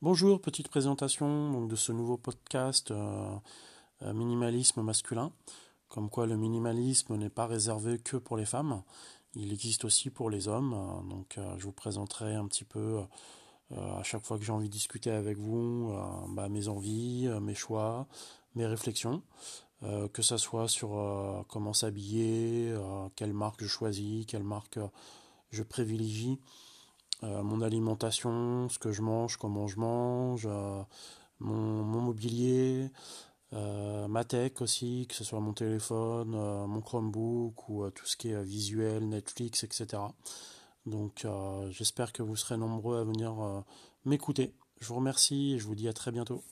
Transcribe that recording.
Bonjour, petite présentation donc, de ce nouveau podcast euh, euh, Minimalisme masculin. Comme quoi le minimalisme n'est pas réservé que pour les femmes, il existe aussi pour les hommes. Donc euh, je vous présenterai un petit peu à chaque fois que j'ai envie de discuter avec vous bah, mes envies, mes choix, mes réflexions. que ce soit sur comment s'habiller, quelle marque je choisis, quelle marque je privilégie. Euh, mon alimentation, ce que je mange, comment je mange, euh, mon, mobilier, euh, ma tech aussi, que ce soit mon téléphone, mon Chromebook ou tout ce qui est visuel, Netflix, etc. Donc j'espère que vous serez nombreux à venir m'écouter. Je vous remercie et je vous dis à très bientôt.